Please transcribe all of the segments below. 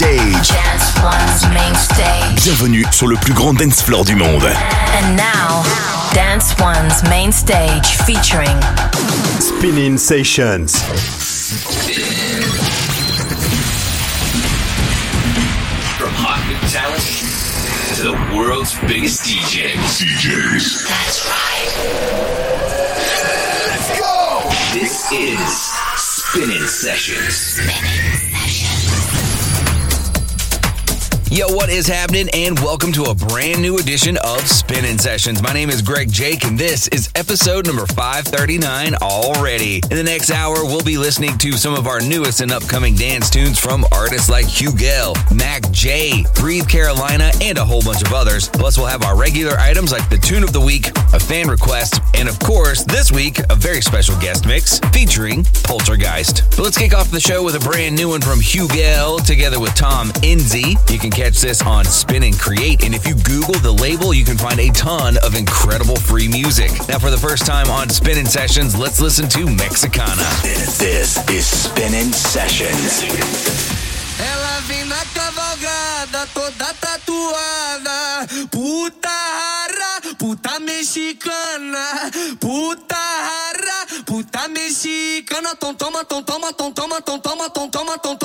stage. Dance One's main stage. Bienvenue sur le plus grand dance floor du monde. And now, Dance One's main stage featuring Spinnin' Sessions. From hot new talent to the world's biggest DJs. DJs. That's right. Let's go! This is Spinnin' Sessions. Yo, what is happening? And welcome to a brand new edition of Spinnin' Sessions. My name is Greg Jake, and this is episode number 539 already. In the next hour, we'll be listening to some of our newest and upcoming dance tunes from artists like Hugh Hugel, Mac J, Breathe Carolina, and a whole bunch of others. Plus, we'll have our regular items like the tune of the week, a fan request, and of course, this week, a very special guest mix featuring Poltergeist. But let's kick off the show with a brand new one from Hugh Hugel together with Tom Enzy. You can catch this on Spin and Create, and if you Google the label, you can find a ton of incredible free music. Now, for the first time on Spinnin' Sessions, let's listen to Mexicana. This is Spinnin' Sessions. Ela vem na cavalgada, toda tatuada. Puta rara, puta mexicana. Puta rara, puta mexicana. Tom toma, tom toma, tom toma, tom toma, tom toma, tom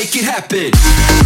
make it happen.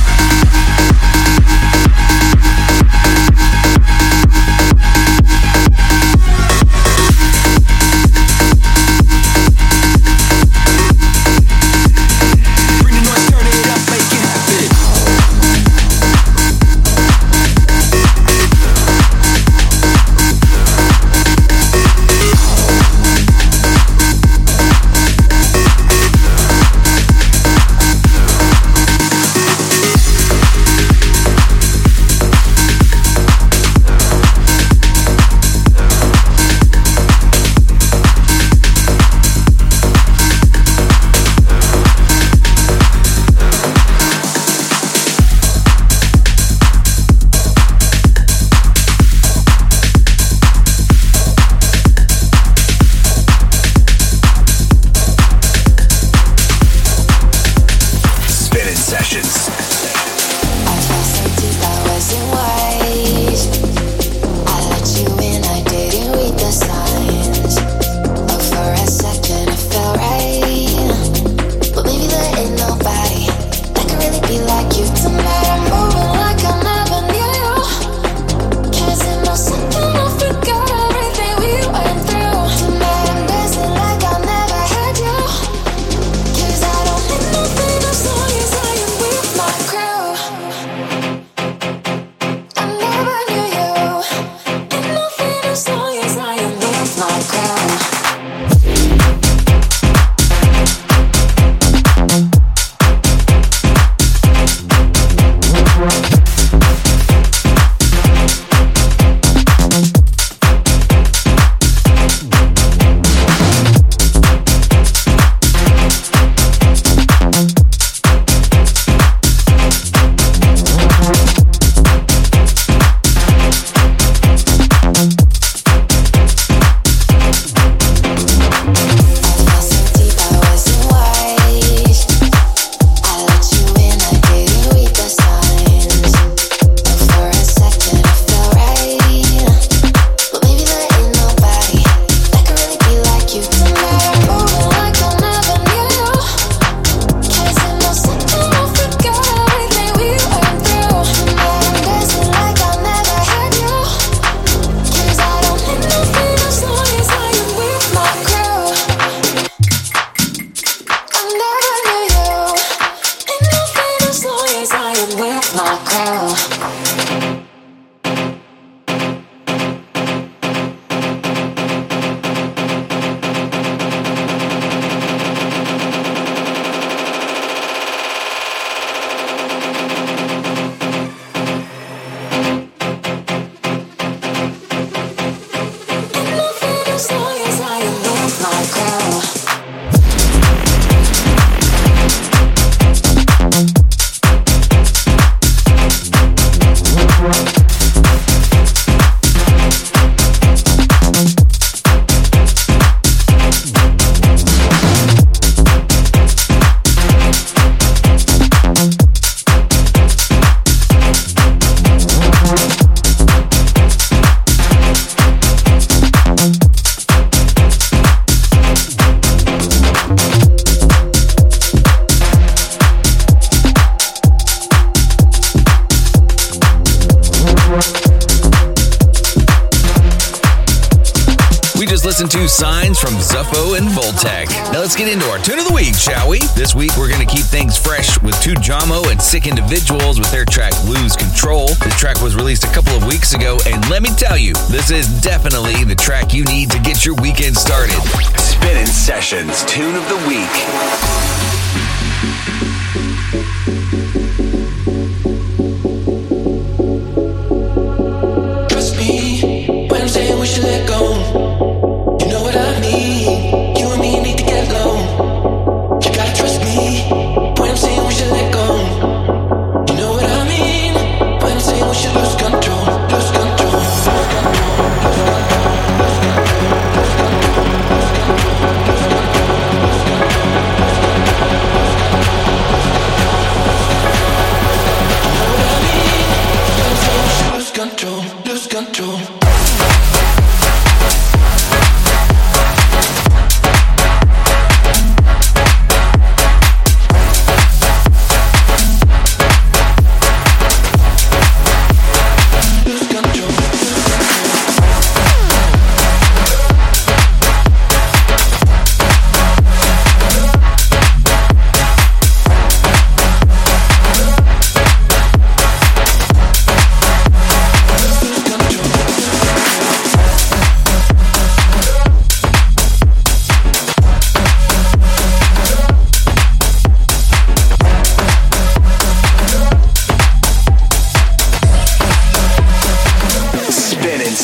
listen to Signs from Zuffo and Voltec. Now let's get into our tune of the week, shall we? This week we're going to keep things fresh with Tujamo and Sick Individuals with their track Lose Control. This track was released a couple of weeks ago, and let me tell you, this is definitely the track you need to get your weekend started. Spinnin' Sessions Tune of the Week.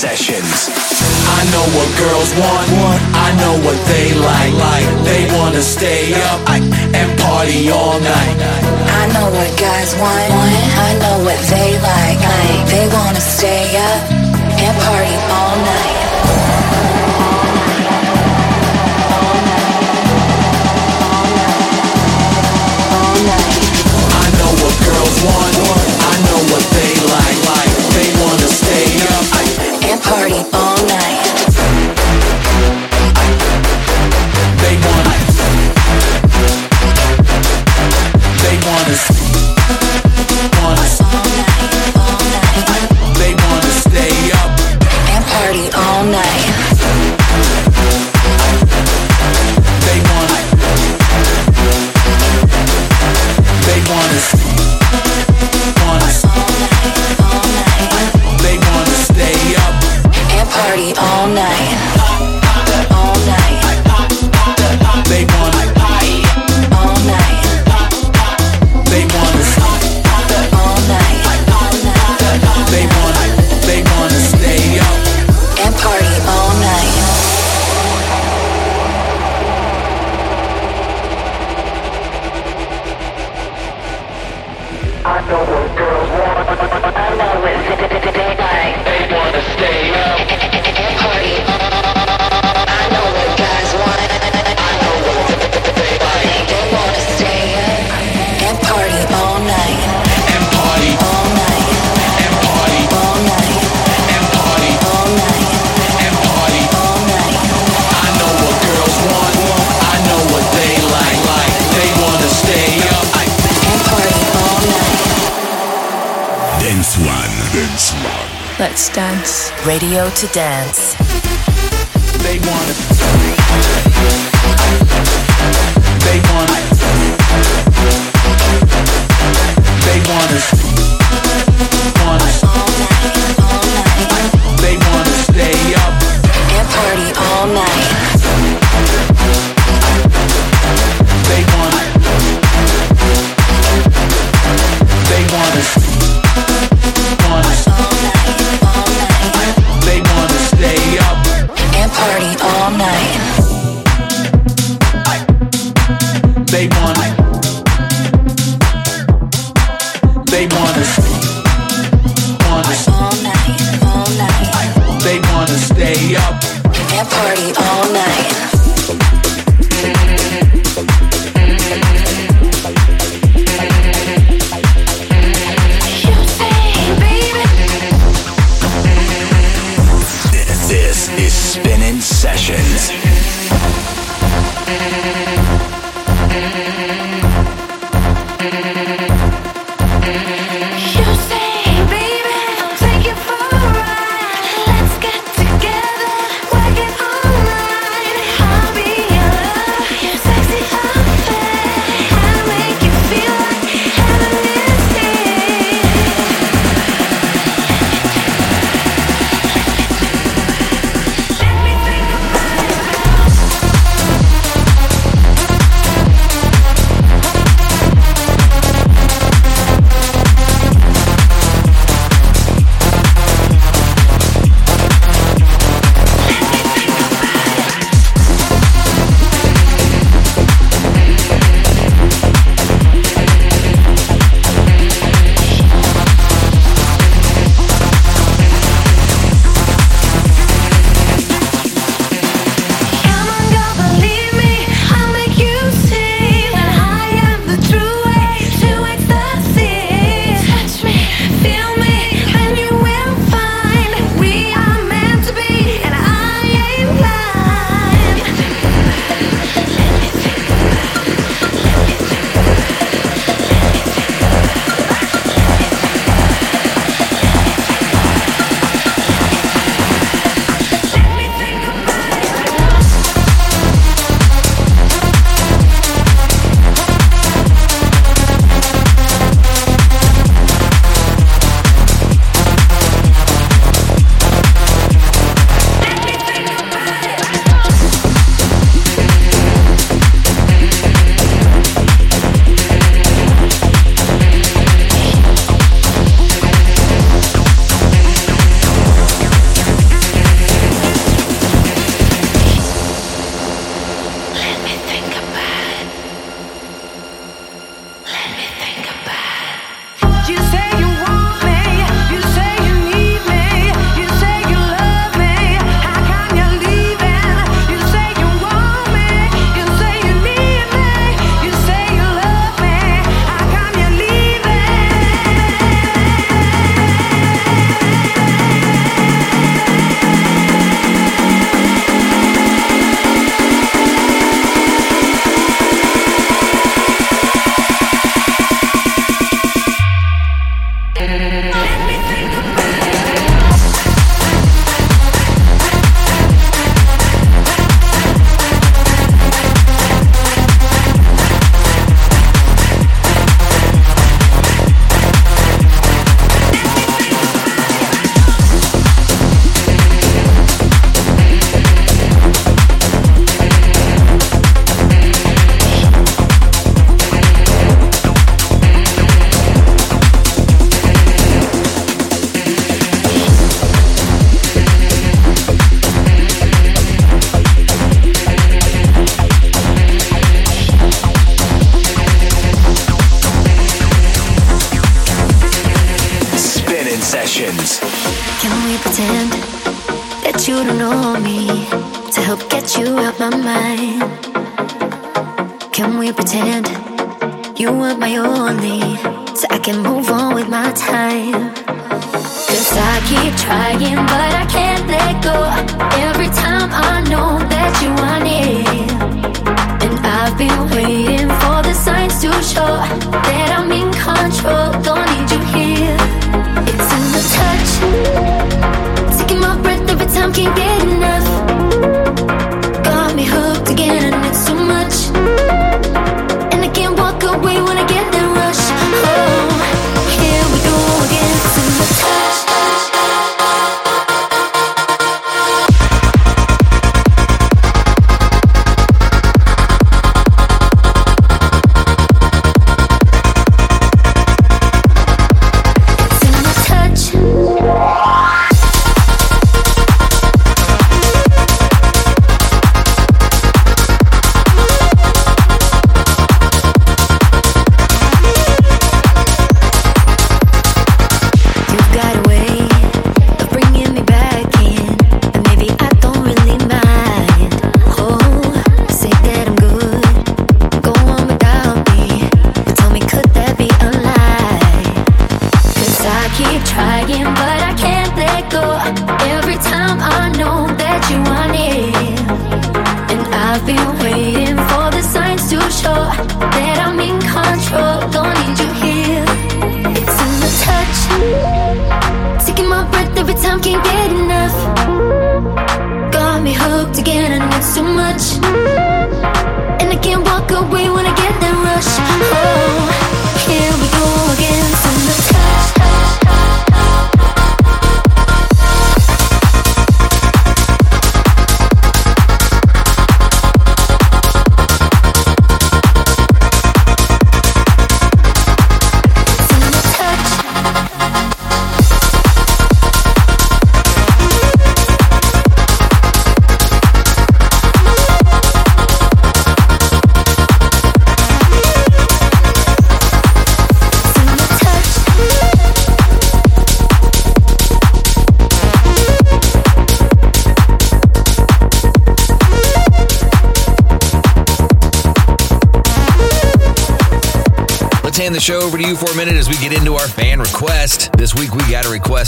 sessions. I know what girls want. I know what they like. Like they wanna stay up and party all night. I know what guys want. I know what they like. like they wanna stay up and party all night. I know what girls want party on. Radio to Dance. They want They want They want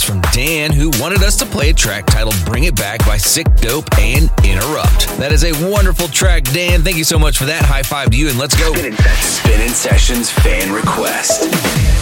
from Dan, who wanted us to play a track titled Bring It Back by Sick Dope and Interrupt. That is a wonderful track, Dan. Thank you so much for that. High five to you, and let's go. Spinnin' Sessions, in Sessions fan request.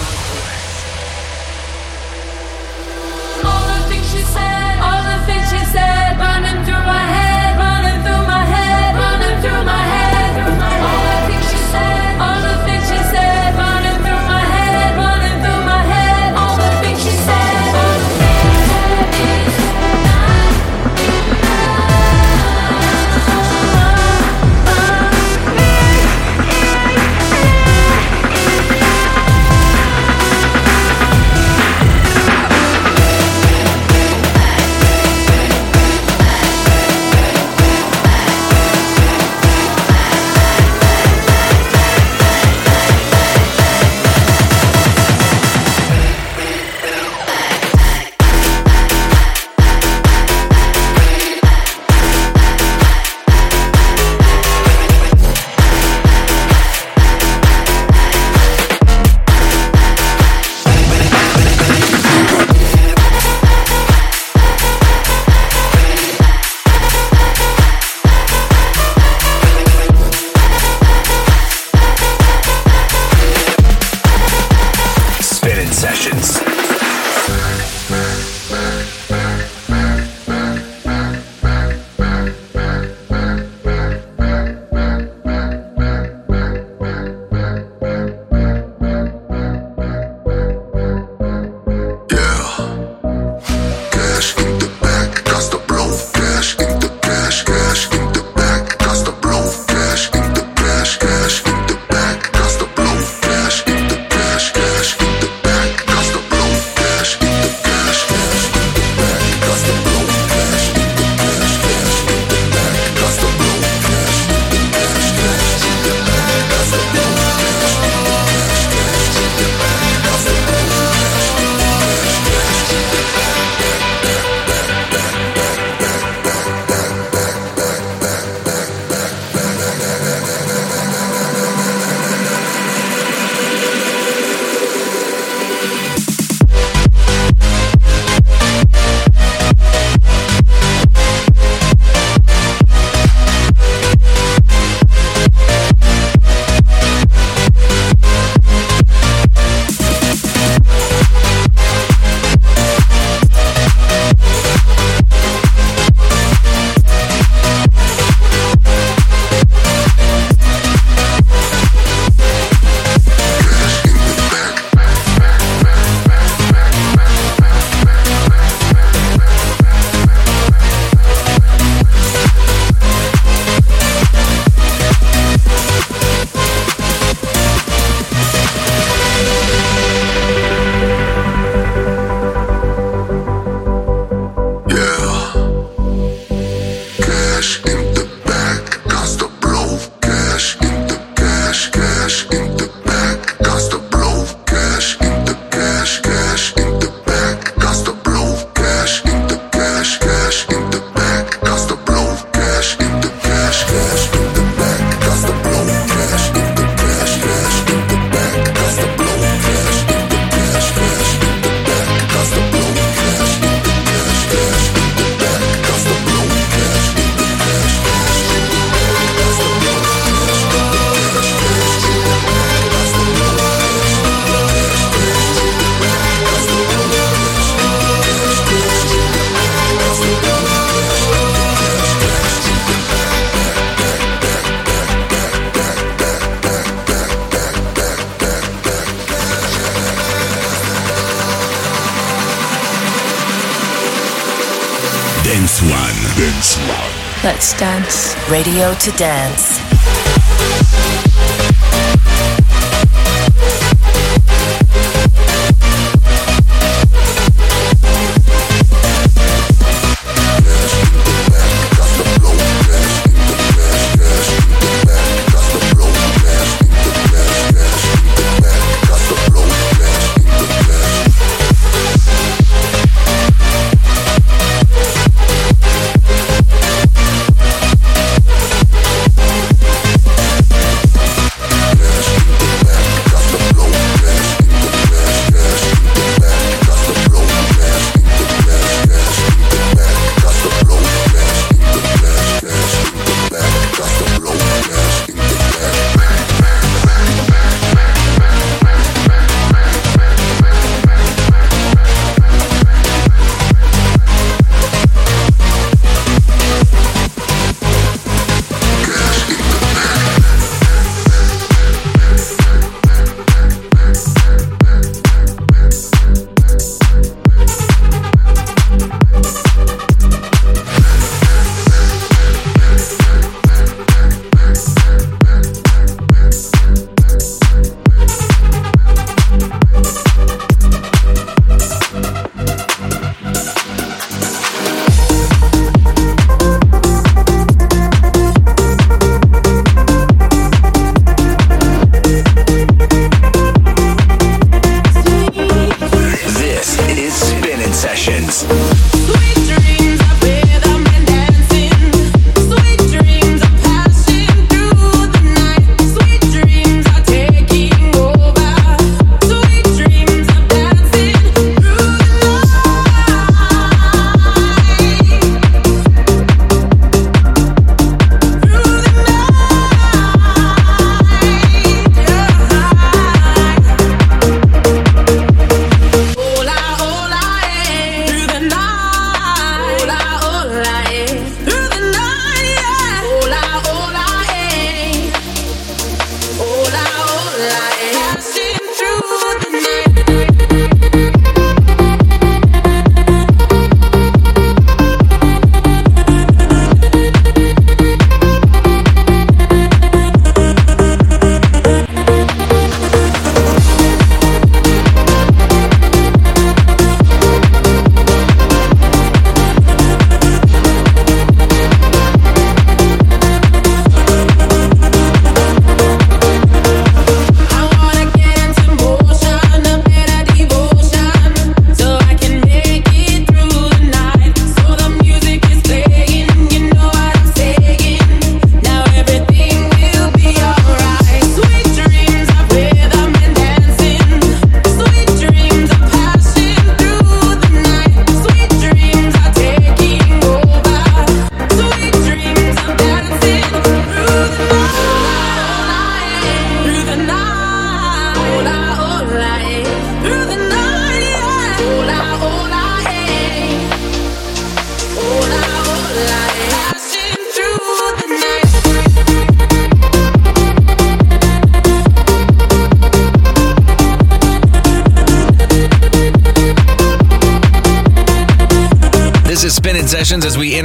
Let's dance. Radio to dance.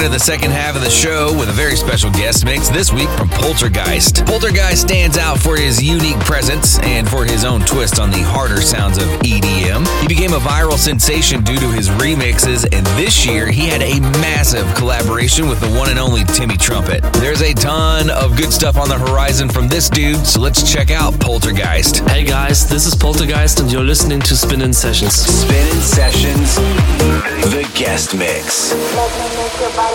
into the second half of the show with a very special guest mix this week from Poltergeist. Poltergeist stands out for his unique presence and for his own twist on the harder sounds of EDM. He became a viral sensation due to his remixes, and this year he had a massive collaboration with the one and only Timmy Trumpet. There's a ton of good stuff on the horizon from this dude, so let's check out Poltergeist. Hey guys, this is Poltergeist, and you're listening to Spinnin' Sessions. Spinnin' Sessions, the guest mix. Let me make your body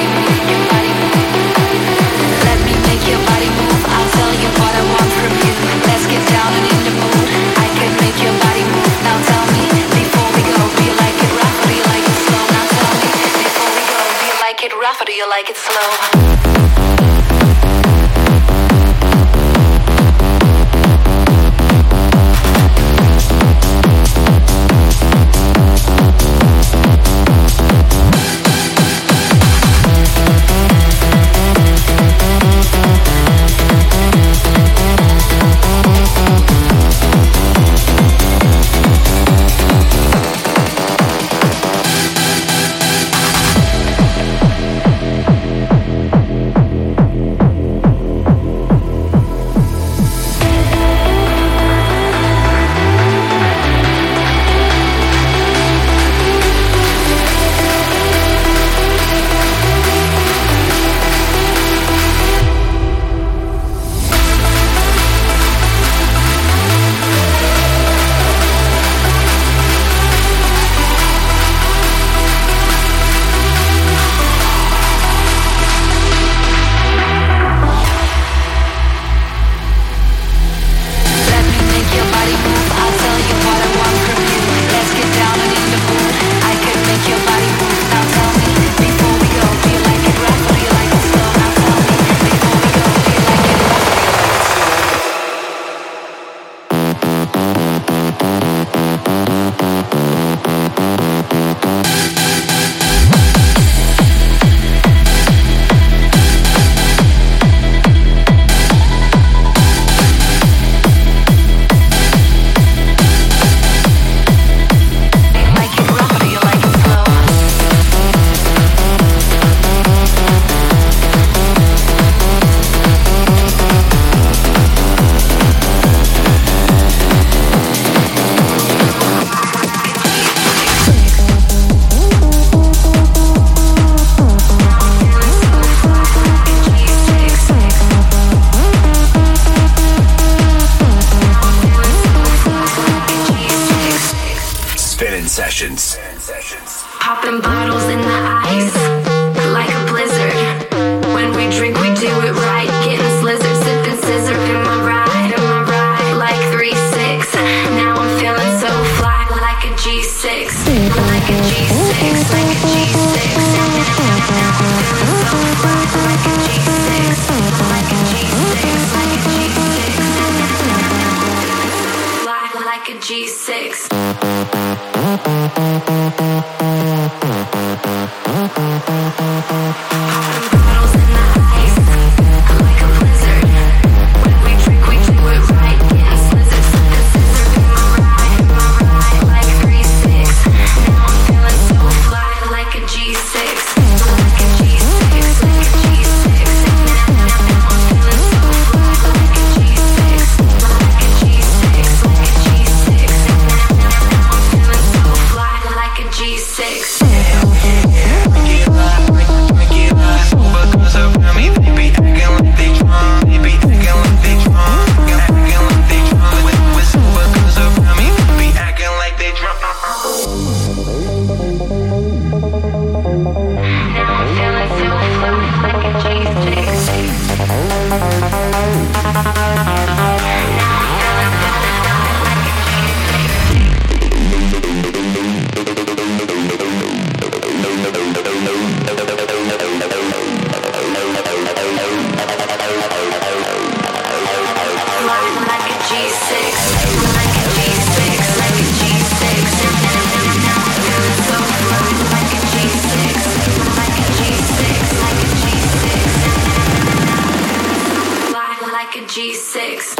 rough or do you like it slow? Spinnin' Sessions. Popping bottles in the ice like a blizzard. When we drink, we do it right. How G6.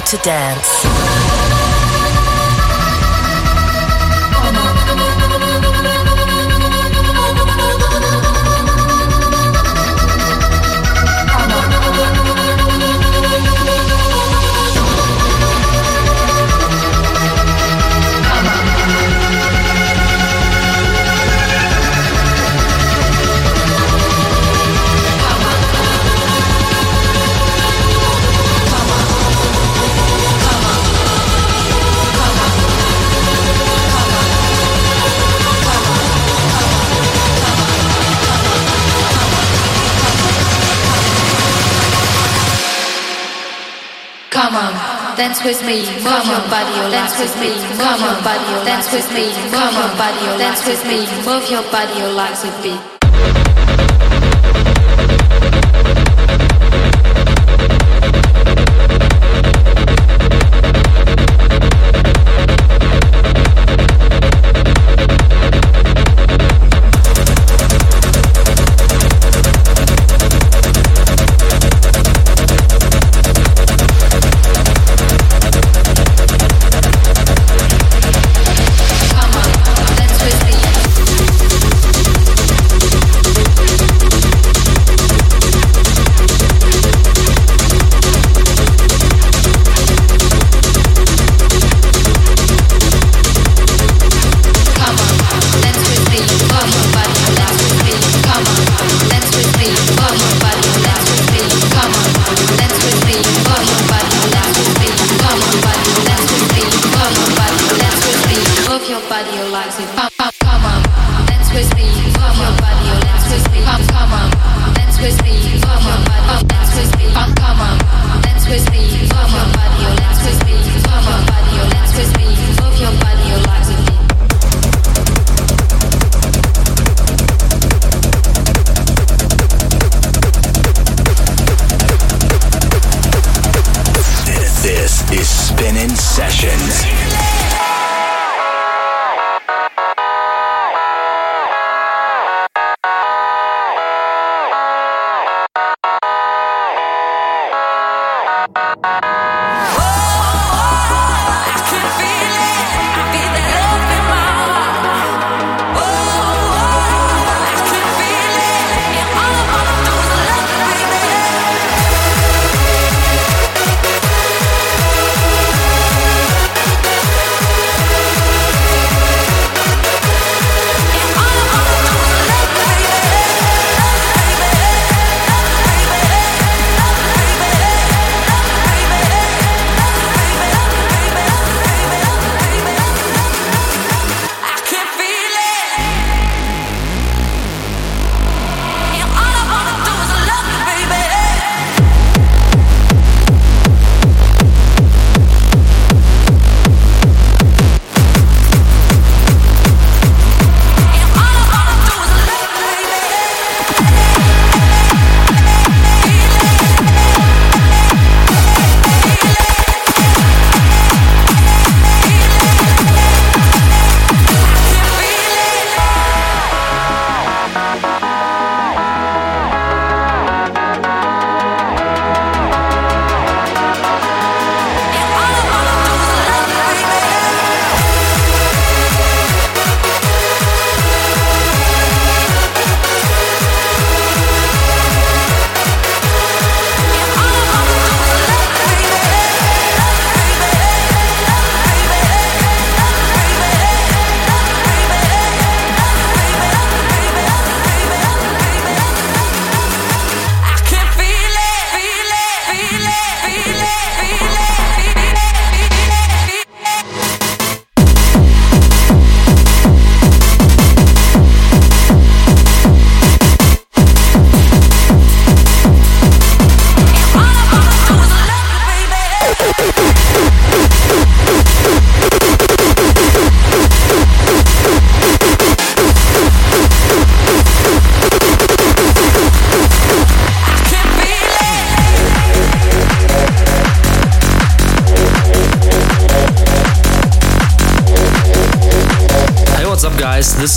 To dance. Come on, dance with me, move your body, dance with me, move your body, dance with me, move your body, dance with me, move your body, your legs with beat.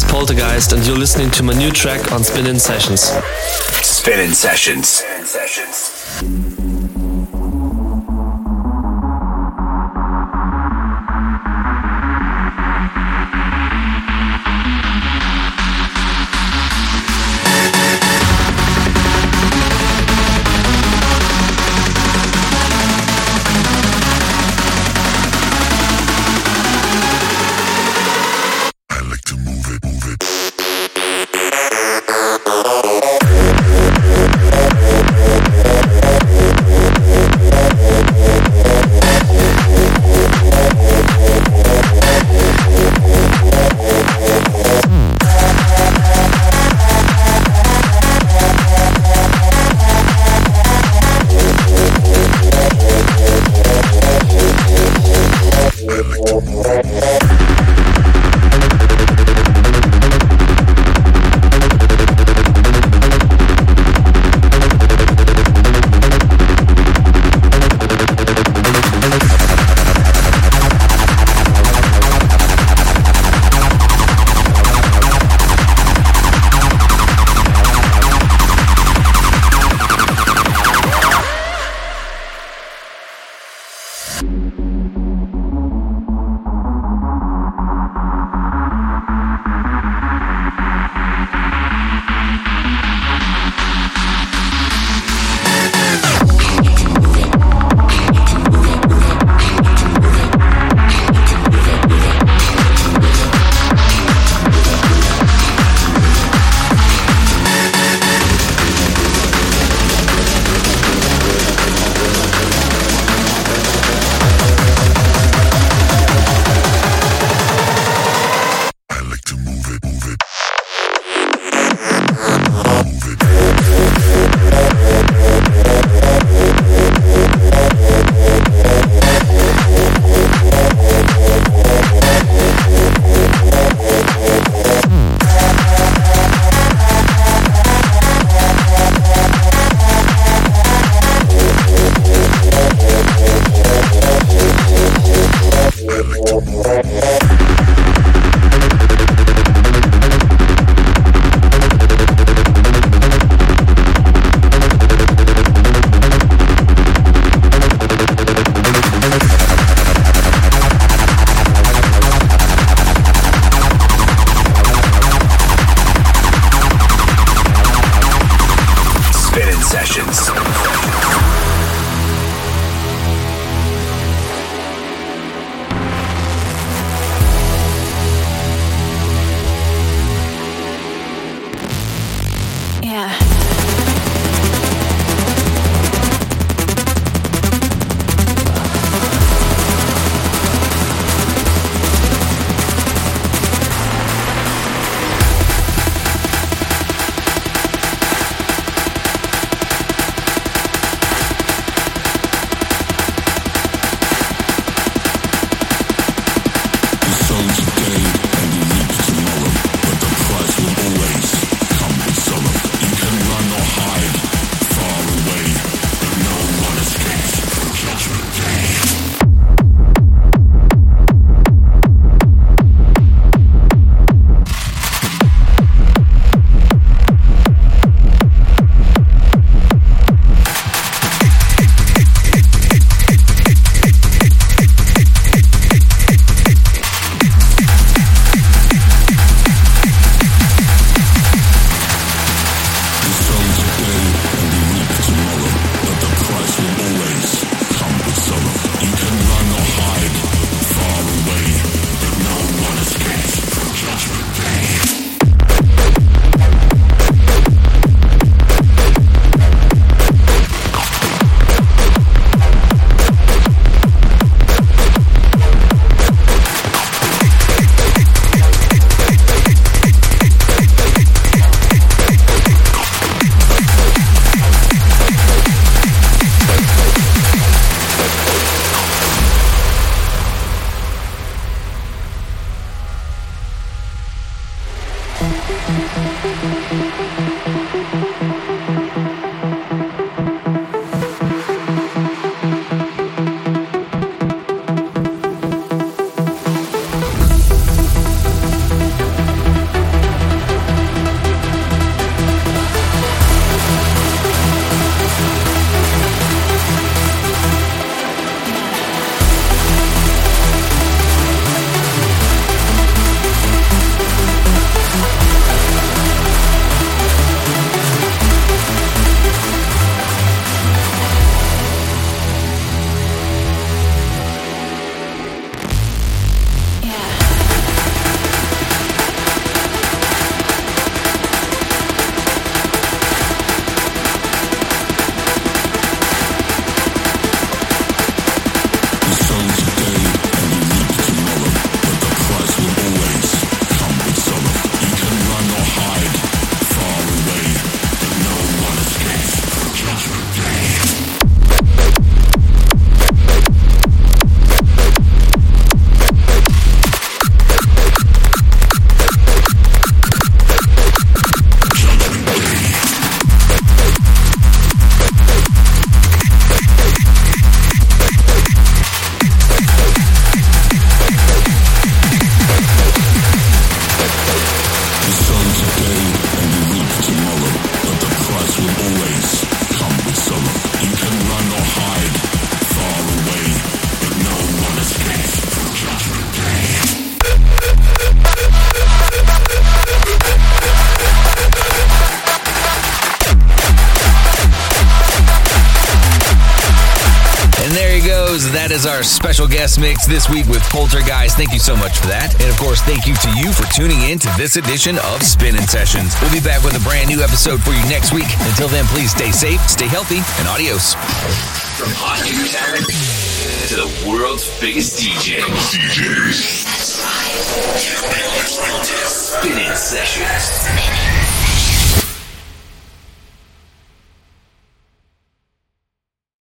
Poltergeist, and you're listening to my new track on Spinnin' Sessions. Spinnin' Sessions. Guest mix this week with Poltergeist. Thank you so much for that. And of course, thank you to you for tuning in to this edition of Spinnin' Sessions. We'll be back with a brand new episode for you next week. Until then, please stay safe, stay healthy, and adios. From hot new talent to the world's biggest DJs. DJs. Spinnin' Sessions.